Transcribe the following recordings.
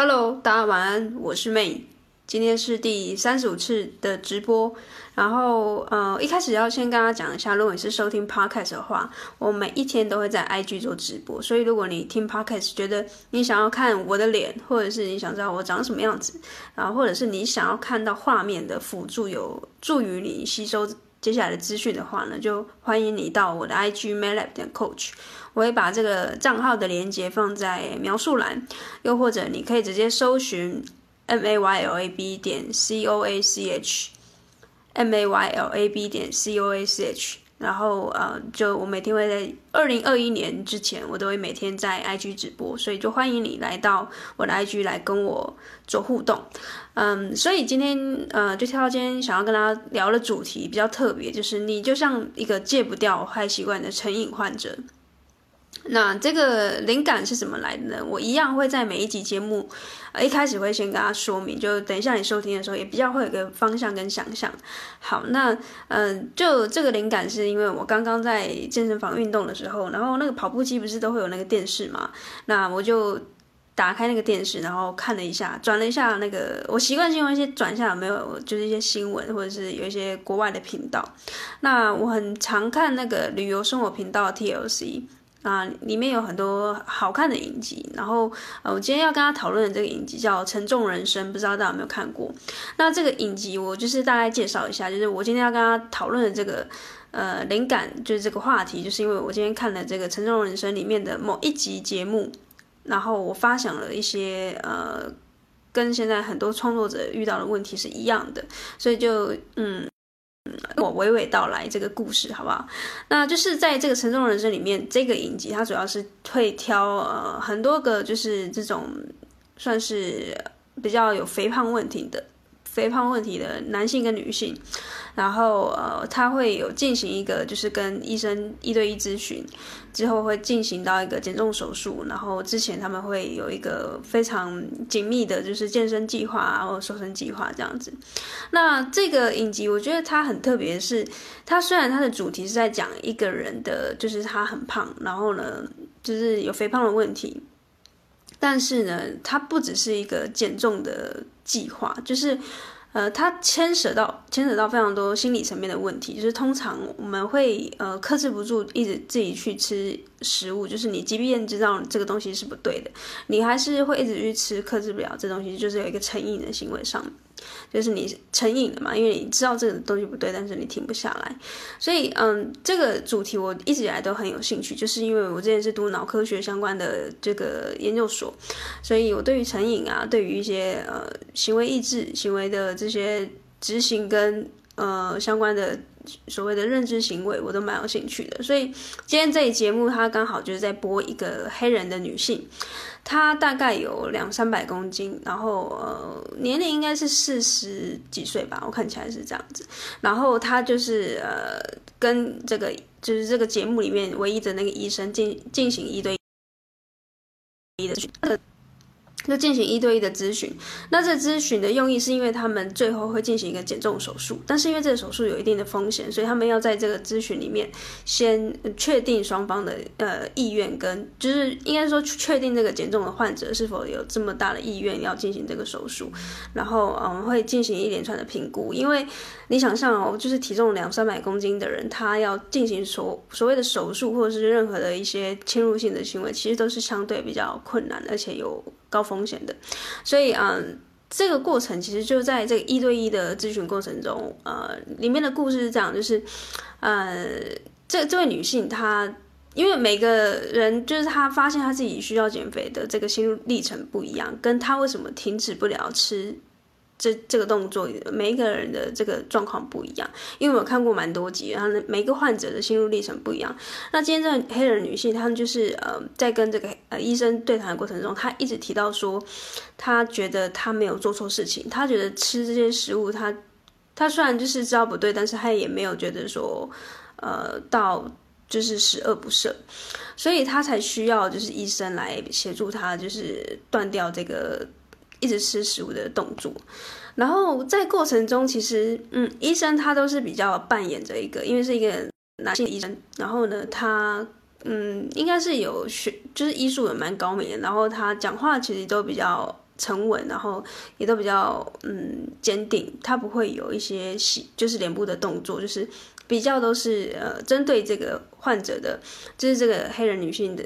Hello，大家晚安，我是 May。今天是第三十五次的直播，然后呃，一开始要先跟大家讲一下，如果你是收听 Podcast 的话，我每一天都会在 IG 做直播，所以如果你听 Podcast 觉得你想要看我的脸，或者是你想知道我长什么样子，然后或者是你想要看到画面的辅助，有助于你吸收接下来的资讯的话呢，就欢迎你到我的 IG maylab 点 coach，我会把这个账号的连接放在描述栏，又或者你可以直接搜寻。m a y l a b 点 c o a c h，m a y l a b 点 c o a c h，然后呃，就我每天会在二零二一年之前，我都会每天在 IG 直播，所以就欢迎你来到我的 IG 来跟我做互动。嗯，所以今天呃，就挑到今天想要跟大家聊的主题比较特别，就是你就像一个戒不掉坏习惯的成瘾患者。那这个灵感是怎么来的呢？我一样会在每一集节目，呃，一开始会先跟大家说明，就等一下你收听的时候也比较会有个方向跟想象。好，那嗯、就这个灵感是因为我刚刚在健身房运动的时候，然后那个跑步机不是都会有那个电视嘛？那我就打开那个电视，然后看了一下，转了一下那个，我习惯性用一些转一下有没有，就是一些新闻或者是有一些国外的频道。那我很常看那个旅游生活频道 TLC。啊，里面有很多好看的影集，然后呃，我今天要跟他讨论的这个影集叫《沉重人生》，不知道大家有没有看过？那这个影集我就是大概介绍一下，就是我今天要跟他讨论的这个呃灵感，就是这个话题，就是因为我今天看了这个《沉重人生》里面的某一集节目，然后我发想了一些呃跟现在很多创作者遇到的问题是一样的，所以就嗯。我娓娓道来这个故事，好不好？那就是在这个沉重人生里面，这个影集它主要是会挑呃很多个就是这种算是比较有肥胖问题的。肥胖问题的男性跟女性，然后呃，他会有进行一个就是跟医生一对一咨询，之后会进行到一个减重手术，然后之前他们会有一个非常紧密的，就是健身计划啊，或瘦身计划这样子。那这个影集我觉得它很特别是，它虽然它的主题是在讲一个人的，就是他很胖，然后呢，就是有肥胖的问题。但是呢，它不只是一个减重的计划，就是，呃，它牵扯到牵扯到非常多心理层面的问题。就是通常我们会呃克制不住，一直自己去吃食物，就是你即便知道这个东西是不对的，你还是会一直去吃，克制不了这东西，就是有一个成瘾的行为上。就是你成瘾了嘛，因为你知道这个东西不对，但是你停不下来。所以，嗯，这个主题我一直以来都很有兴趣，就是因为我之前是读脑科学相关的这个研究所，所以我对于成瘾啊，对于一些呃行为抑制、行为的这些执行跟呃相关的所谓的认知行为，我都蛮有兴趣的。所以今天这一节目，它刚好就是在播一个黑人的女性。她大概有两三百公斤，然后呃年龄应该是四十几岁吧，我看起来是这样子。然后她就是呃跟这个就是这个节目里面唯一的那个医生进进行一对一的。就进行一对一的咨询，那这咨询的用意是因为他们最后会进行一个减重手术，但是因为这个手术有一定的风险，所以他们要在这个咨询里面先确定双方的呃意愿跟就是应该说确定这个减重的患者是否有这么大的意愿要进行这个手术，然后我们会进行一连串的评估，因为你想象哦，就是体重两三百公斤的人，他要进行所所谓的手术或者是任何的一些侵入性的行为，其实都是相对比较困难，而且有。高风险的，所以嗯，这个过程其实就在这个一对一的咨询过程中，呃，里面的故事是这样，就是，呃，这这位女性她，因为每个人就是她发现她自己需要减肥的这个心路历程不一样，跟她为什么停止不了吃。这这个动作，每一个人的这个状况不一样，因为我看过蛮多集，然后，每个患者的心路历程不一样。那今天这个黑人女性，她们就是呃，在跟这个呃医生对谈的过程中，她一直提到说，她觉得她没有做错事情，她觉得吃这些食物，她她虽然就是知道不对，但是她也没有觉得说，呃，到就是十恶不赦，所以她才需要就是医生来协助她，就是断掉这个。一直吃食物的动作，然后在过程中，其实，嗯，医生他都是比较扮演着一个，因为是一个男性医生，然后呢，他，嗯，应该是有学，就是医术也蛮高明的，然后他讲话其实都比较沉稳，然后也都比较嗯坚定，他不会有一些喜就是脸部的动作，就是比较都是呃针对这个患者的，就是这个黑人女性的。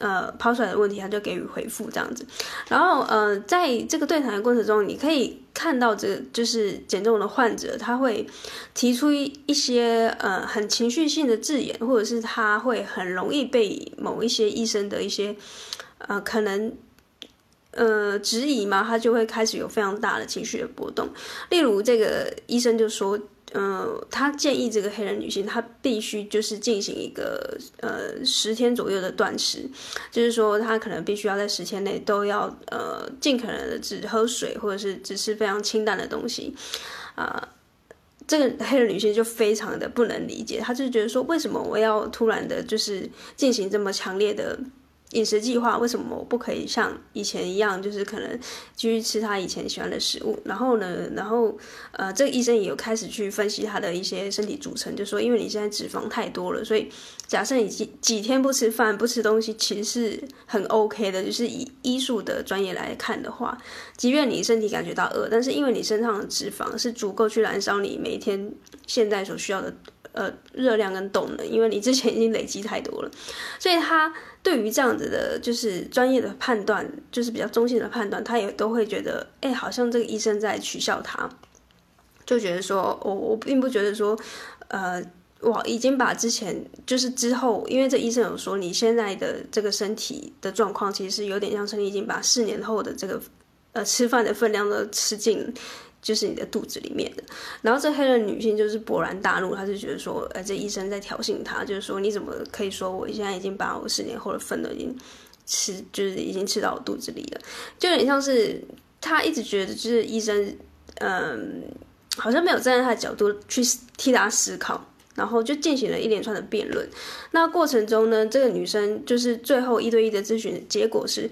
呃，抛出来的问题，他就给予回复这样子。然后，呃，在这个对谈的过程中，你可以看到，这就是减重的患者，他会提出一一些呃很情绪性的字眼，或者是他会很容易被某一些医生的一些呃可能呃质疑嘛，他就会开始有非常大的情绪的波动。例如，这个医生就说。嗯，他建议这个黑人女性，她必须就是进行一个呃十天左右的断食，就是说她可能必须要在十天内都要呃尽可能的只喝水，或者是只吃非常清淡的东西，啊、这个黑人女性就非常的不能理解，她就觉得说，为什么我要突然的就是进行这么强烈的。饮食计划为什么我不可以像以前一样，就是可能继续吃他以前喜欢的食物？然后呢，然后呃，这个医生也有开始去分析他的一些身体组成，就说因为你现在脂肪太多了，所以假设你几几天不吃饭不吃东西，其实是很 OK 的。就是以医术的专业来看的话，即便你身体感觉到饿，但是因为你身上的脂肪是足够去燃烧你每一天现在所需要的。呃，热量跟动能，因为你之前已经累积太多了，所以他对于这样子的，就是专业的判断，就是比较中性的判断，他也都会觉得，哎，好像这个医生在取笑他，就觉得说，我我并不觉得说，呃，我已经把之前就是之后，因为这医生有说，你现在的这个身体的状况，其实有点像是你已经把四年后的这个呃吃饭的分量都吃进。就是你的肚子里面的，然后这黑人女性就是勃然大怒，她就觉得说，哎，这医生在挑衅她，就是说你怎么可以说我现在已经把我十年后的粪都已经吃，就是已经吃到我肚子里了，就有点像是她一直觉得就是医生，嗯，好像没有站在她的角度去替她思考，然后就进行了一连串的辩论。那过程中呢，这个女生就是最后一对一的咨询的结果是。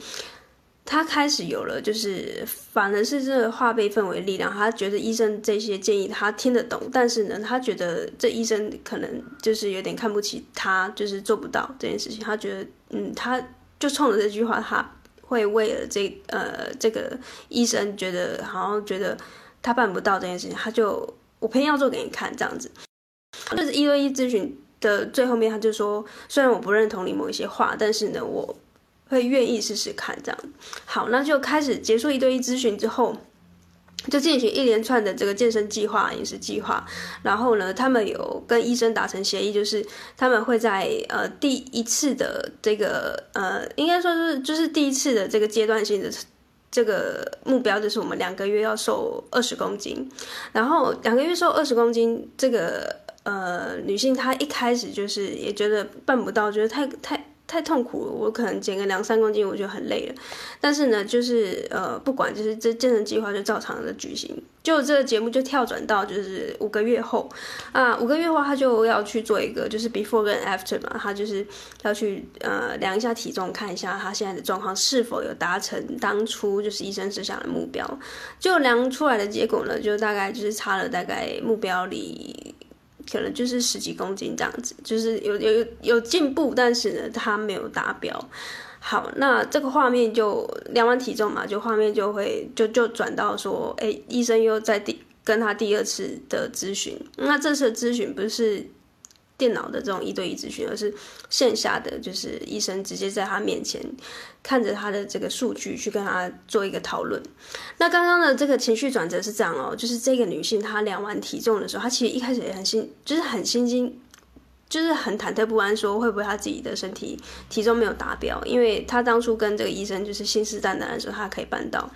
他开始有了，就是反而是这个化悲愤为力量。他觉得医生这些建议他听得懂，但是呢，他觉得这医生可能就是有点看不起他，就是做不到这件事情。他觉得，嗯，他就冲着这句话，他会为了这呃这个医生觉得好像觉得他办不到这件事情，他就我偏要做给你看这样子。就是一对一咨询的最后面，他就说，虽然我不认同你某一些话，但是呢，我。会愿意试试看这样，好，那就开始结束一对一咨询之后，就进行一连串的这个健身计划、饮食计划。然后呢，他们有跟医生达成协议，就是他们会在呃第一次的这个呃，应该说是就是第一次的这个阶段性的这个目标，就是我们两个月要瘦二十公斤。然后两个月瘦二十公斤，这个呃女性她一开始就是也觉得办不到，觉得太太。太痛苦了，我可能减个两三公斤我就很累了。但是呢，就是呃，不管就是这健身计划就照常的举行。就这个节目就跳转到就是五个月后啊，五个月后他就要去做一个就是 before 跟 after 嘛，他就是要去呃量一下体重，看一下他现在的状况是否有达成当初就是医生设想的目标。就量出来的结果呢，就大概就是差了大概目标里。可能就是十几公斤这样子，就是有有有进步，但是呢，他没有达标。好，那这个画面就量完体重嘛，就画面就会就就转到说，哎、医生又在第跟他第二次的咨询，那这次咨询不是。电脑的这种一对一咨询，而是线下的，就是医生直接在他面前看着他的这个数据去跟他做一个讨论。那刚刚的这个情绪转折是这样哦，就是这个女性她量完体重的时候，她其实一开始也很心，就是很心惊，就是很忐忑不安，说会不会她自己的身体体重没有达标？因为她当初跟这个医生就是信誓旦旦的说她可以办到。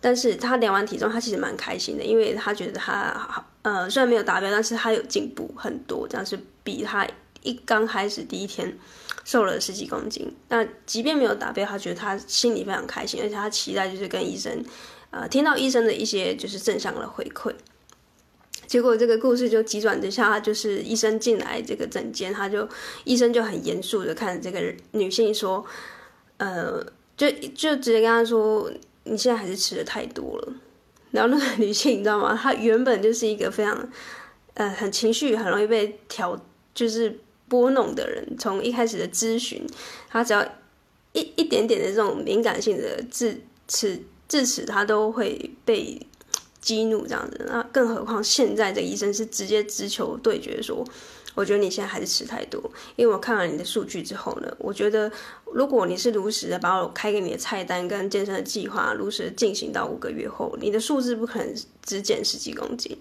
但是他量完体重，他其实蛮开心的，因为他觉得他呃虽然没有达标，但是他有进步很多，这样是比他一刚开始第一天瘦了十几公斤。那即便没有达标，他觉得他心里非常开心，而且他期待就是跟医生呃听到医生的一些就是正向的回馈。结果这个故事就急转直下，就是医生进来这个诊间，他就医生就很严肃的看着这个女性说，呃，就就直接跟他说。你现在还是吃的太多了，然后那个女性你知道吗？她原本就是一个非常，呃，很情绪很容易被调，就是拨弄的人。从一开始的咨询，他只要一一点点的这种敏感性的字词字至此他都会被激怒这样子。那更何况现在这医生是直接直球对决说。我觉得你现在还是吃太多，因为我看完你的数据之后呢，我觉得如果你是如实的把我开给你的菜单跟健身的计划如实进行到五个月后，你的数字不可能只减十几公斤。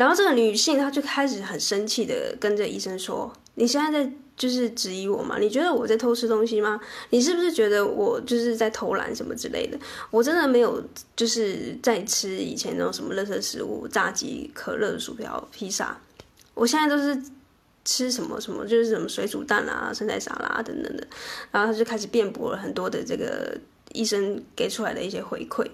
然后这个女性她就开始很生气的跟着医生说：“你现在在就是质疑我吗？你觉得我在偷吃东西吗？你是不是觉得我就是在偷懒什么之类的？我真的没有就是在吃以前那种什么垃圾食物、炸鸡、可乐、薯条、披萨，我现在都是。”吃什么什么就是什么水煮蛋啊、生菜沙拉等等的，然后他就开始辩驳了很多的这个医生给出来的一些回馈。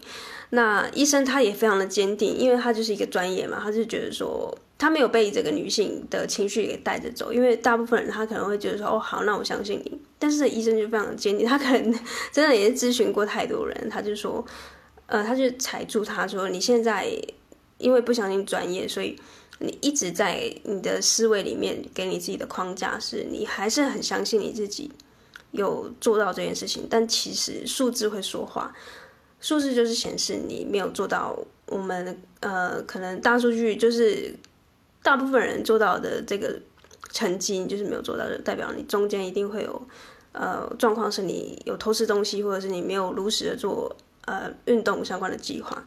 那医生他也非常的坚定，因为他就是一个专业嘛，他就觉得说他没有被这个女性的情绪给带着走。因为大部分人他可能会觉得说哦好，那我相信你。但是医生就非常的坚定，他可能 真的也是咨询过太多人，他就说呃，他就踩住他说你现在因为不相信专业，所以。你一直在你的思维里面给你自己的框架是，你还是很相信你自己有做到这件事情，但其实数字会说话，数字就是显示你没有做到。我们呃，可能大数据就是大部分人做到的这个成绩，就是没有做到的，代表你中间一定会有呃状况，是你有偷吃东西，或者是你没有如实的做呃运动相关的计划。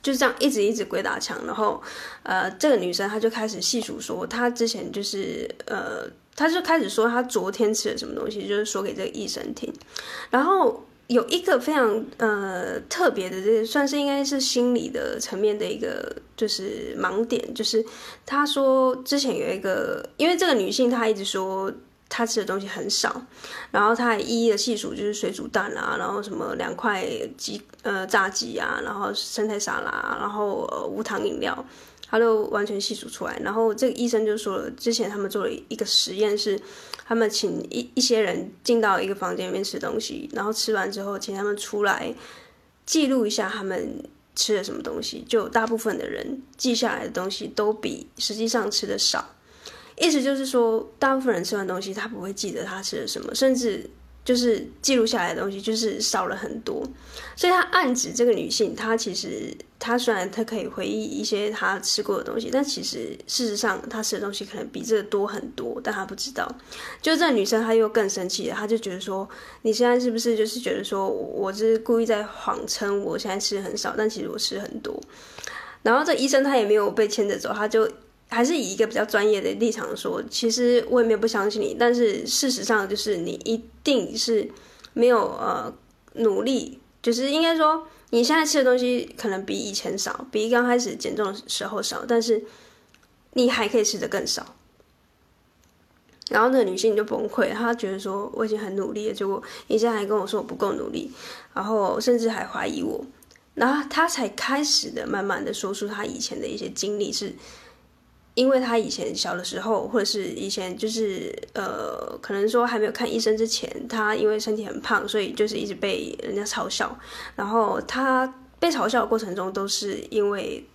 就是这样一直一直鬼打墙，然后，呃，这个女生她就开始细数说，她之前就是呃，她就开始说她昨天吃了什么东西，就是说给这个医生听。然后有一个非常呃特别的，这算是应该是心理的层面的一个就是盲点，就是她说之前有一个，因为这个女性她一直说。他吃的东西很少，然后他还一一的细数，就是水煮蛋啊，然后什么两块鸡呃炸鸡啊，然后生菜沙拉，然后呃无糖饮料，他都完全细数出来。然后这个医生就说了，之前他们做了一个实验，是他们请一一些人进到一个房间里面吃东西，然后吃完之后请他们出来记录一下他们吃了什么东西，就大部分的人记下来的东西都比实际上吃的少。意思就是说，大部分人吃完东西，他不会记得他吃了什么，甚至就是记录下来的东西就是少了很多。所以，他暗指这个女性，她其实她虽然她可以回忆一些她吃过的东西，但其实事实上她吃的东西可能比这个多很多，但她不知道。就这女生，她又更生气了，她就觉得说，你现在是不是就是觉得说我是故意在谎称我现在吃很少，但其实我吃很多。然后这医生他也没有被牵着走，他就。还是以一个比较专业的立场说，其实我也没有不相信你，但是事实上就是你一定是没有呃努力，就是应该说你现在吃的东西可能比以前少，比刚开始减重的时候少，但是你还可以吃得更少。然后那个女性就崩溃，她觉得说我已经很努力了，结果你现在还跟我说我不够努力，然后甚至还怀疑我，然后她才开始的慢慢的说出她以前的一些经历是。因为他以前小的时候，或者是以前就是呃，可能说还没有看医生之前，他因为身体很胖，所以就是一直被人家嘲笑。然后他被嘲笑的过程中，都是因为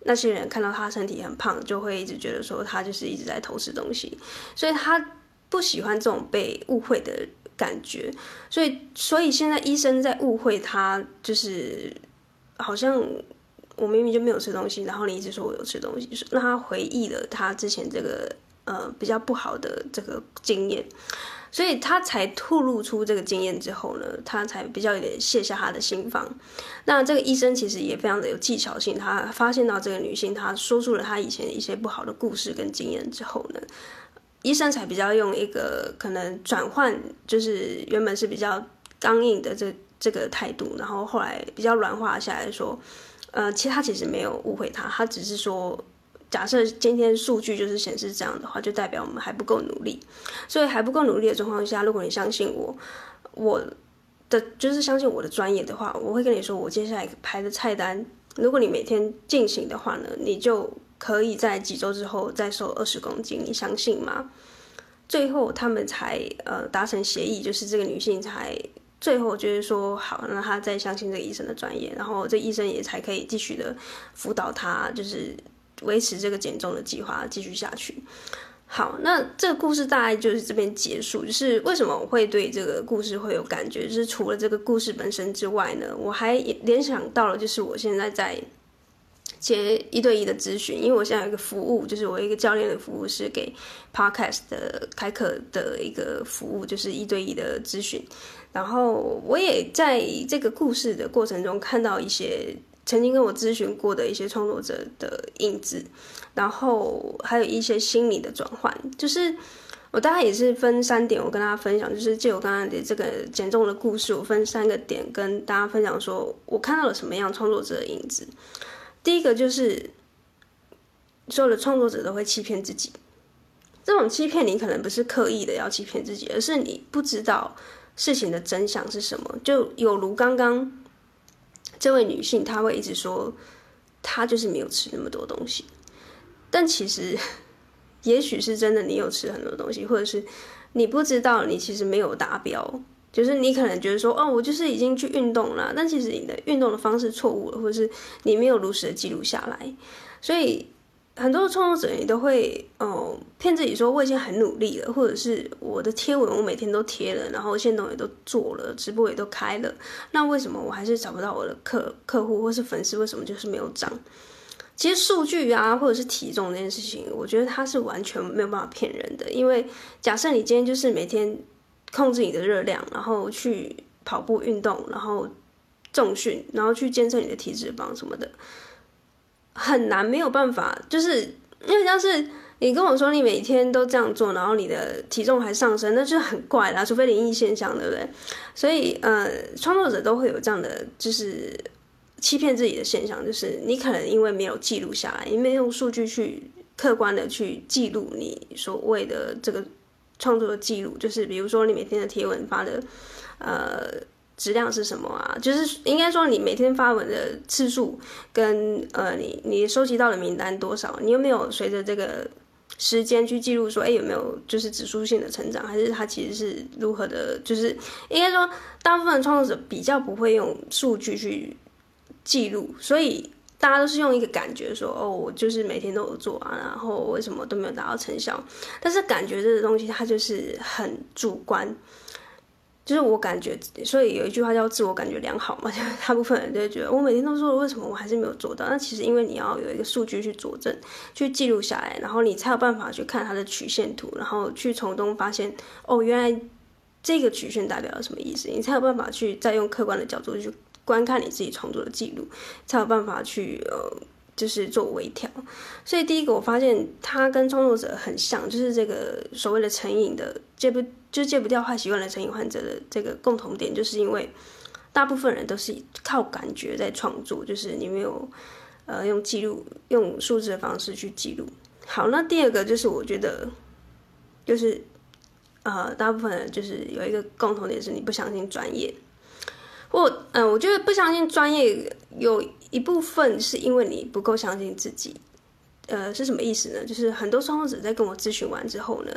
那些人看到他身体很胖，就会一直觉得说他就是一直在偷吃东西，所以他不喜欢这种被误会的感觉。所以，所以现在医生在误会他，就是好像。我明明就没有吃东西，然后你一直说我有吃东西，就是让他回忆了他之前这个呃比较不好的这个经验，所以他才吐露出这个经验之后呢，他才比较有点卸下他的心防。那这个医生其实也非常的有技巧性，他发现到这个女性，她说出了她以前一些不好的故事跟经验之后呢，医生才比较用一个可能转换，就是原本是比较刚硬的这这个态度，然后后来比较软化下来说。呃，其他其实没有误会他，他只是说，假设今天数据就是显示这样的话，就代表我们还不够努力。所以还不够努力的状况下，如果你相信我，我的就是相信我的专业的话，我会跟你说，我接下来排的菜单，如果你每天进行的话呢，你就可以在几周之后再瘦二十公斤，你相信吗？最后他们才呃达成协议，就是这个女性才。最后就是说好，那他再相信这个医生的专业，然后这医生也才可以继续的辅导他，就是维持这个减重的计划继续下去。好，那这个故事大概就是这边结束。就是为什么我会对这个故事会有感觉？就是除了这个故事本身之外呢，我还联想到了，就是我现在在接一对一的咨询，因为我现在有一个服务，就是我一个教练的服务是给 Podcast 的开课的一个服务，就是一对一的咨询。然后我也在这个故事的过程中看到一些曾经跟我咨询过的一些创作者的影子，然后还有一些心理的转换。就是我大概也是分三点，我跟大家分享，就是借我刚刚的这个减重的故事，我分三个点跟大家分享，说我看到了什么样创作者的影子。第一个就是所有的创作者都会欺骗自己，这种欺骗你可能不是刻意的要欺骗自己，而是你不知道。事情的真相是什么？就有如刚刚这位女性，她会一直说她就是没有吃那么多东西，但其实也许是真的，你有吃很多东西，或者是你不知道，你其实没有达标，就是你可能觉得说哦，我就是已经去运动了，但其实你的运动的方式错误了，或者是你没有如实的记录下来，所以。很多创作者你都会哦骗自己说我已经很努力了，或者是我的贴文我每天都贴了，然后限动也都做了，直播也都开了，那为什么我还是找不到我的客客户或是粉丝？为什么就是没有涨？其实数据啊，或者是体重这件事情，我觉得它是完全没有办法骗人的。因为假设你今天就是每天控制你的热量，然后去跑步运动，然后重训，然后去监测你的体脂肪什么的。很难，没有办法，就是因为像是你跟我说你每天都这样做，然后你的体重还上升，那就很怪啦，除非灵异现象，对不对？所以，呃，创作者都会有这样的，就是欺骗自己的现象，就是你可能因为没有记录下来，你没用数据去客观的去记录你所谓的这个创作的记录，就是比如说你每天的贴文发的，呃。质量是什么啊？就是应该说，你每天发文的次数跟呃，你你收集到的名单多少？你有没有随着这个时间去记录说，哎，有没有就是指数性的成长？还是它其实是如何的？就是应该说，大部分创作者比较不会用数据去记录，所以大家都是用一个感觉说，哦，我就是每天都有做啊，然后为什么都没有达到成效？但是感觉这个东西它就是很主观。就是我感觉，所以有一句话叫“自我感觉良好”嘛，就大部分人都会觉得我每天都做了，为什么我还是没有做到？那其实因为你要有一个数据去佐证、去记录下来，然后你才有办法去看它的曲线图，然后去从中发现哦，原来这个曲线代表了什么意思？你才有办法去再用客观的角度去观看你自己创作的记录，才有办法去呃。就是做微调，所以第一个我发现他跟创作者很像，就是这个所谓的成瘾的戒不就戒不掉坏习惯的成瘾患者的这个共同点，就是因为大部分人都是靠感觉在创作，就是你没有呃用记录用数字的方式去记录。好，那第二个就是我觉得就是呃大部分人就是有一个共同点是你不相信专业。我嗯、我觉得不相信专业有一部分是因为你不够相信自己，呃，是什么意思呢？就是很多创作者在跟我咨询完之后呢，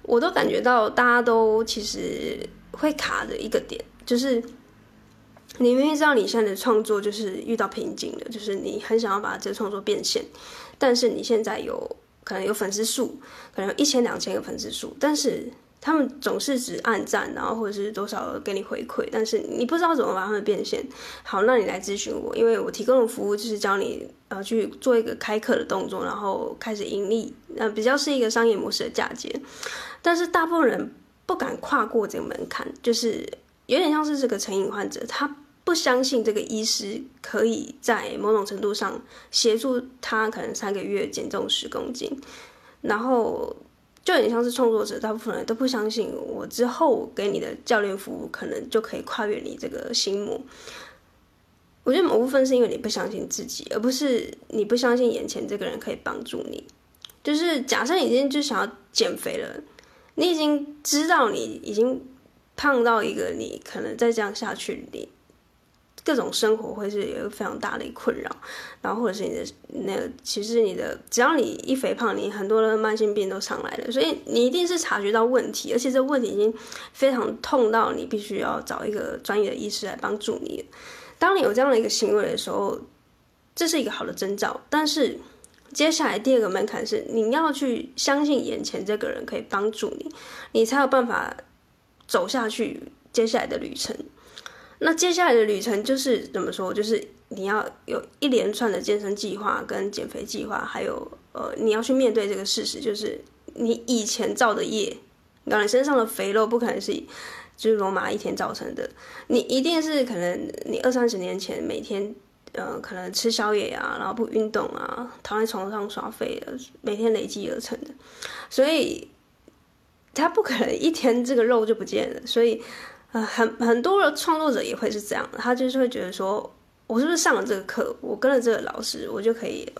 我都感觉到大家都其实会卡的一个点，就是你明明知道你现在的创作就是遇到瓶颈了，就是你很想要把这个创作变现，但是你现在有可能有粉丝数，可能有一千两千个粉丝数，但是。他们总是只按赞，然后或者是多少给你回馈，但是你不知道怎么把他们变现。好，那你来咨询我，因为我提供的服务就是教你呃去做一个开课的动作，然后开始盈利，呃比较是一个商业模式的嫁接。但是大部分人不敢跨过这个门槛，就是有点像是这个成瘾患者，他不相信这个医师可以在某种程度上协助他，可能三个月减重十公斤，然后。就很像是创作者，大部分人都不相信我之后给你的教练服务可能就可以跨越你这个心魔。我觉得某部分是因为你不相信自己，而不是你不相信眼前这个人可以帮助你。就是假设你今天就想要减肥了，你已经知道你已经胖到一个你可能再这样下去你。各种生活会是有一个非常大的困扰，然后或者是你的那个，其实你的只要你一肥胖，你很多的慢性病都上来了，所以你一定是察觉到问题，而且这问题已经非常痛到你必须要找一个专业的医师来帮助你。当你有这样的一个行为的时候，这是一个好的征兆，但是接下来第二个门槛是你要去相信眼前这个人可以帮助你，你才有办法走下去接下来的旅程。那接下来的旅程就是怎么说？就是你要有一连串的健身计划跟减肥计划，还有呃，你要去面对这个事实，就是你以前造的业，然后你身上的肥肉不可能是就是罗马一天造成的，你一定是可能你二三十年前每天呃可能吃宵夜啊，然后不运动啊，躺在床上耍废的，每天累积而成的，所以他不可能一天这个肉就不见了，所以。呃，很很多的创作者也会是这样，他就是会觉得说，我是不是上了这个课，我跟了这个老师，我就可以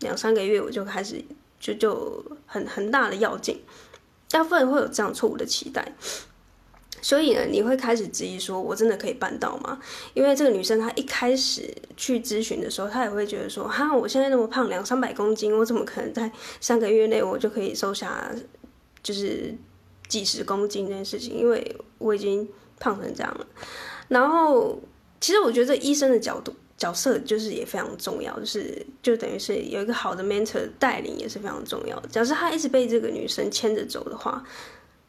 两三个月我就开始就就很很大的跃进，大部分人会有这样错误的期待，所以呢，你会开始质疑说，我真的可以办到吗？因为这个女生她一开始去咨询的时候，她也会觉得说，哈，我现在那么胖，两三百公斤，我怎么可能在三个月内我就可以瘦下，就是。几十公斤这件事情，因为我已经胖成这样了。然后，其实我觉得医生的角度角色就是也非常重要，就是就等于是有一个好的 mentor 带领也是非常重要的。假设他一直被这个女生牵着走的话，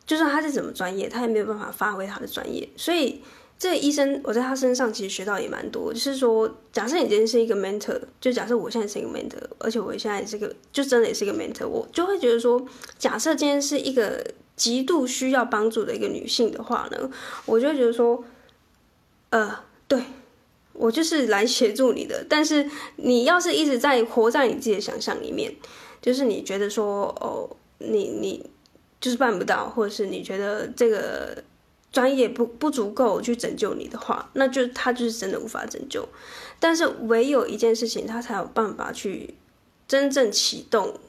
就算他是怎么专业，他也没有办法发挥他的专业。所以，这个医生我在他身上其实学到也蛮多。就是说，假设你今天是一个 mentor，就假设我现在是一个 mentor，而且我现在也是个就真的也是一个 mentor，我就会觉得说，假设今天是一个。极度需要帮助的一个女性的话呢，我就觉得说，呃，对，我就是来协助你的。但是你要是一直在活在你自己的想象里面，就是你觉得说，哦，你你就是办不到，或者是你觉得这个专业不不足够去拯救你的话，那就他就是真的无法拯救。但是唯有一件事情，他才有办法去真正启动。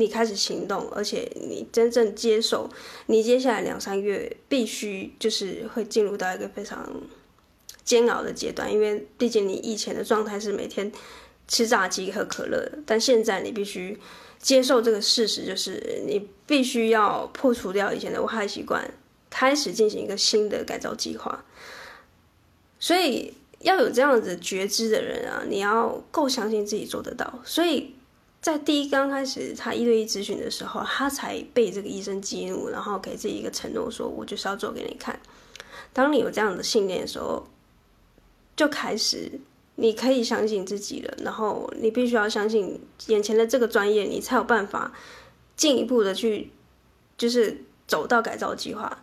你开始行动，而且你真正接受，你接下来两三月必须就是会进入到一个非常煎熬的阶段，因为毕竟你以前的状态是每天吃炸鸡喝可乐，但现在你必须接受这个事实，就是你必须要破除掉以前的危害习惯，开始进行一个新的改造计划。所以要有这样子觉知的人啊，你要够相信自己做得到，所以。在第一刚开始他一对一咨询的时候，他才被这个医生激怒，然后给自己一个承诺，说我就是要做给你看。当你有这样的信念的时候，就开始你可以相信自己了。然后你必须要相信眼前的这个专业，你才有办法进一步的去，就是走到改造计划。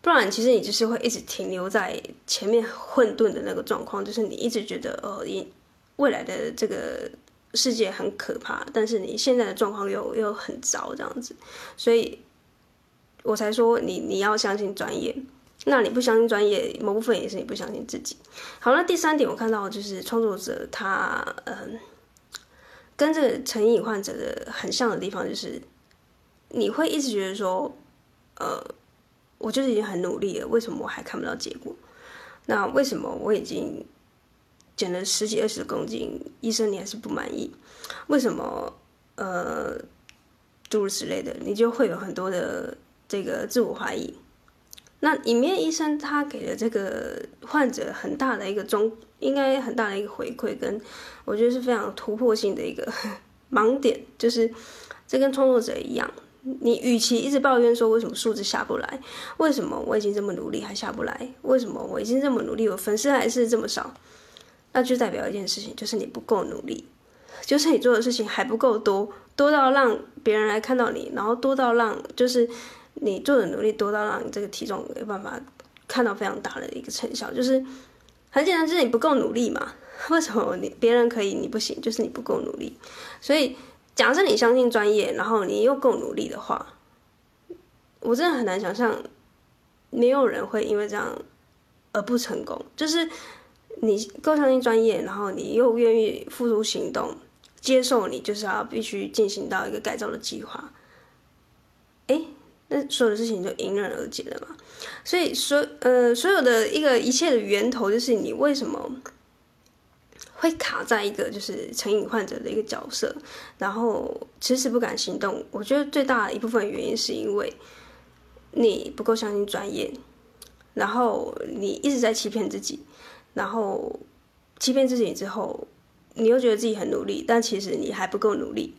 不然，其实你就是会一直停留在前面混沌的那个状况，就是你一直觉得呃，你未来的这个。世界很可怕，但是你现在的状况又又很糟，这样子，所以我才说你你要相信专业。那你不相信专业，某部分也是你不相信自己。好，那第三点我看到就是创作者他嗯，跟这个成瘾患者的很像的地方，就是你会一直觉得说，呃，我就是已经很努力了，为什么我还看不到结果？那为什么我已经？减了十几二十公斤，医生你还是不满意？为什么？呃，诸如此类的，你就会有很多的这个自我怀疑。那里面医生他给了这个患者很大的一个中，应该很大的一个回馈，跟我觉得是非常突破性的一个 盲点，就是这跟创作者一样，你与其一直抱怨说为什么数字下不来，为什么我已经这么努力还下不来，为什么我已经这么努力，我粉丝还是这么少？那就代表一件事情，就是你不够努力，就是你做的事情还不够多，多到让别人来看到你，然后多到让就是你做的努力多到让你这个体重没办法看到非常大的一个成效，就是很简单，就是你不够努力嘛。为什么你别人可以你不行？就是你不够努力。所以假设你相信专业，然后你又够努力的话，我真的很难想象没有人会因为这样而不成功，就是。你够相信专业，然后你又愿意付出行动，接受你就是要必须进行到一个改造的计划，哎，那所有的事情就迎刃而解了嘛。所以所呃所有的一个一切的源头，就是你为什么会卡在一个就是成瘾患者的一个角色，然后迟迟不敢行动。我觉得最大的一部分原因是因为你不够相信专业，然后你一直在欺骗自己。然后欺骗自己之后，你又觉得自己很努力，但其实你还不够努力。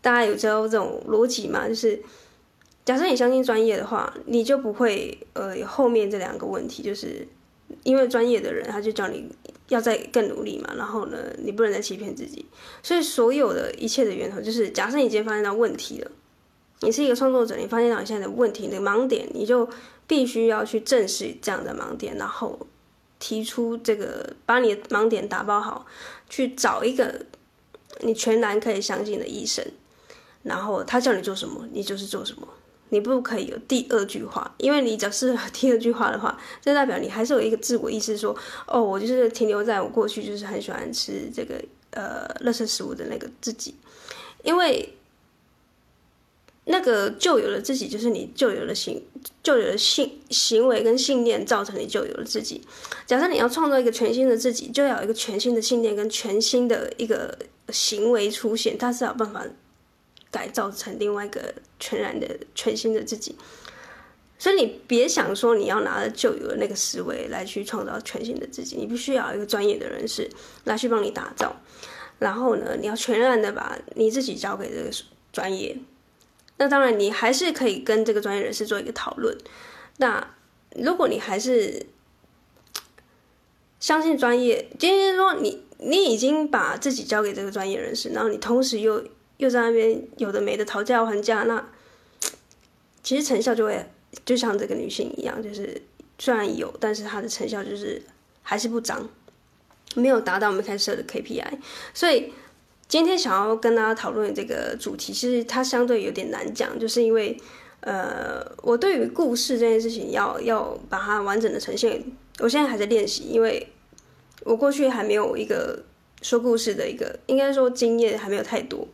大家有知道这种逻辑吗？就是假设你相信专业的话，你就不会呃有后面这两个问题，就是因为专业的人他就叫你要再更努力嘛，然后呢，你不能再欺骗自己。所以所有的一切的源头就是，假设你今天发现到问题了，你是一个创作者，你发现到你现在的问题、你的盲点，你就必须要去正视这样的盲点，然后提出这个把你的盲点打包好，去找一个你全然可以相信的医生。然后他叫你做什么，你就是做什么，你不可以有第二句话，因为你只要是第二句话的话，这代表你还是有一个自我意识说，哦，我就是停留在我过去就是很喜欢吃这个呃垃圾食物的那个自己，因为那个旧有的自己就是你旧有的行旧有的信行为跟信念造成你旧有的自己。假设你要创造一个全新的自己，就要有一个全新的信念跟全新的一个行为出现，他是有办法。改造成另外一个全然的、全新的自己，所以你别想说你要拿着旧有的那个思维来去创造全新的自己，你必须要一个专业的人士来去帮你打造。然后呢，你要全然的把你自己交给这个专业。那当然，你还是可以跟这个专业人士做一个讨论。那如果你还是 相信专业，今天说你你已经把自己交给这个专业人士，然后你同时又。又在那边有的没的讨价还价，那 其实成效就会就像这个女性一样，就是虽然有，但是她的成效就是还是不涨，没有达到我们开设的 KPI。所以今天想要跟大家讨论这个主题，其实它相对有点难讲，就是因为呃，我对于故事这件事情要要把它完整的呈现，我现在还在练习，因为我过去还没有一个说故事的一个，应该说经验还没有太多。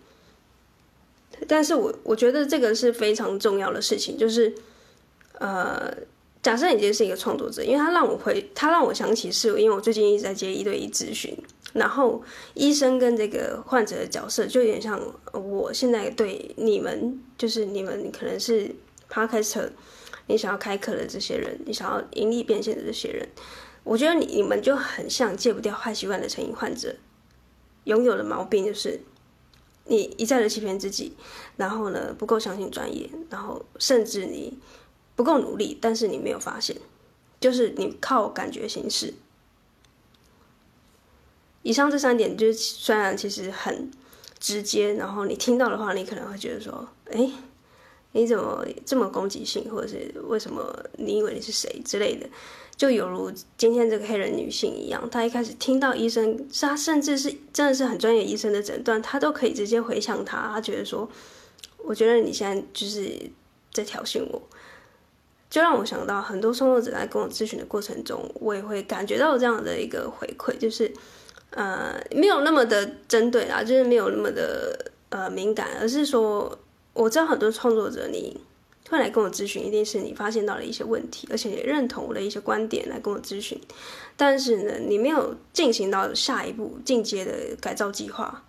但是我我觉得这个是非常重要的事情，就是，呃，假设你今天是一个创作者，因为他让我回，他让我想起是，因为我最近一直在接一对一咨询，然后医生跟这个患者的角色就有点像我现在对你们，就是你们可能是趴开车你想要开课的这些人，你想要盈利变现的这些人，我觉得你你们就很像戒不掉坏习惯的成瘾患者，拥有的毛病就是。你一再的欺骗自己，然后呢，不够相信专业，然后甚至你不够努力，但是你没有发现，就是你靠感觉行事。以上这三点，就是虽然其实很直接，然后你听到的话，你可能会觉得说，哎，你怎么这么攻击性，或者是为什么你以为你是谁之类的。就犹如今天这个黑人女性一样，她一开始听到医生，她甚至是真的是很专业医生的诊断，她都可以直接回向他，她觉得说，我觉得你现在就是在挑衅我，就让我想到很多创作者来跟我咨询的过程中，我也会感觉到这样的一个回馈，就是呃没有那么的针对啦，就是没有那么的呃敏感，而是说我知道很多创作者你。会来跟我咨询，一定是你发现到了一些问题，而且也认同我的一些观点来跟我咨询。但是呢，你没有进行到下一步进阶的改造计划，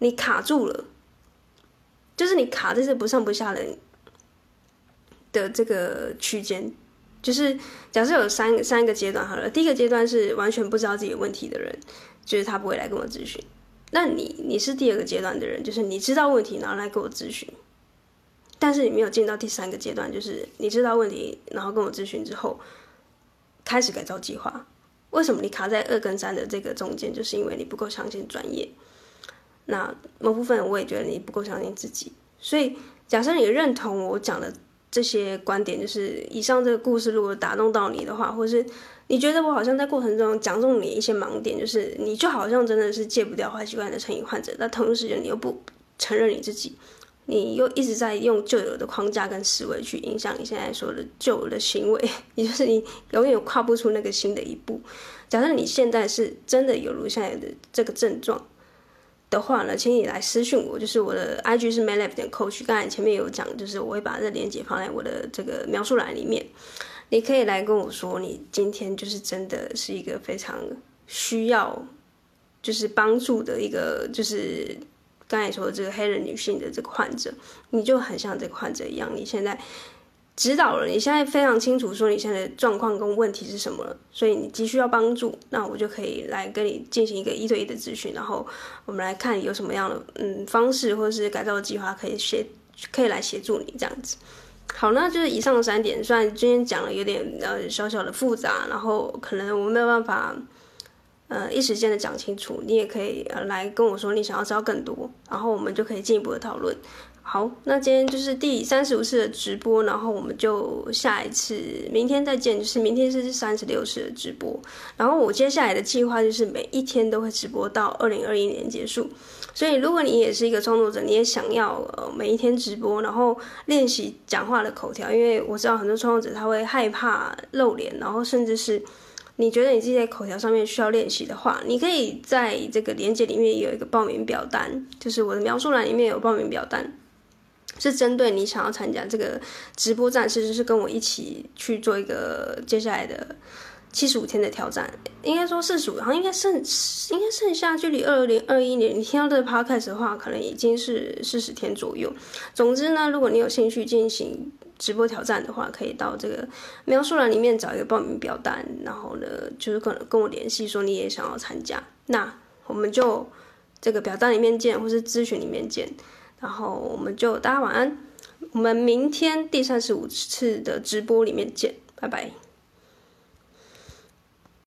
你卡住了，就是你卡在这不上不下的的这个区间。就是假设有三三个阶段好了，第一个阶段是完全不知道自己有问题的人，就是他不会来跟我咨询。那你你是第二个阶段的人，就是你知道问题，然后来跟我咨询。但是你没有进到第三个阶段，就是你知道问题，然后跟我咨询之后，开始改造计划。为什么你卡在二跟三的这个中间？就是因为你不够相信专业。那某部分我也觉得你不够相信自己。所以假设你认同我讲的这些观点，就是以上这个故事如果打动到你的话，或是你觉得我好像在过程中讲中你一些盲点，就是你就好像真的是戒不掉坏习惯的成瘾患者，但同时你又不承认你自己。你又一直在用旧有的框架跟思维去影响你现在说的旧有的行为，也 就是你永远跨不出那个新的一步。假设你现在是真的有如现在的这个症状的话呢，请你来私讯我，就是我的 IG 是 maylab 点 coach，刚才前面有讲，就是我会把这链接放在我的这个描述栏里面，你可以来跟我说，你今天就是真的是一个非常需要就是帮助的一个就是。刚才说的这个黑人女性的这个患者，你就很像这个患者一样，你现在指导了，你现在非常清楚说你现在的状况跟问题是什么了，所以你急需要帮助，那我就可以来跟你进行一个一对一的咨询，然后我们来看有什么样的嗯方式或者是改造的计划可以协可以来协助你这样子。好，那就是以上三点，虽然今天讲了有点呃小小的复杂，然后可能我没有办法呃一时间的讲清楚，你也可以呃来跟我说你想要知道更多，然后我们就可以进一步的讨论。好，那今天就是第三十五次的直播，然后我们就下一次明天再见，就是明天是三十六次的直播，然后我接下来的计划就是每一天都会直播到二零二一年结束。所以如果你也是一个创作者，你也想要呃每一天直播，然后练习讲话的口条，因为我知道很多创作者他会害怕露脸，然后甚至是你觉得你自己在口条上面需要练习的话，你可以在这个链接里面有一个报名表单，就是我的描述栏里面有报名表单。是针对你想要参加这个直播战士，就是跟我一起去做一个接下来的七十五天的挑战。应该说四十五，然后应该剩应该剩下距离二零二一年，你听到这个 podcast 的话，可能已经是四十天左右。总之呢，如果你有兴趣进行直播挑战的话，可以到这个描述栏里面找一个报名表单，然后呢，就是可能跟我联系说你也想要参加，那我们就这个表单里面见，或是咨询里面见。然后我们就大家晚安，我们明天第三十五次的直播里面见，拜拜。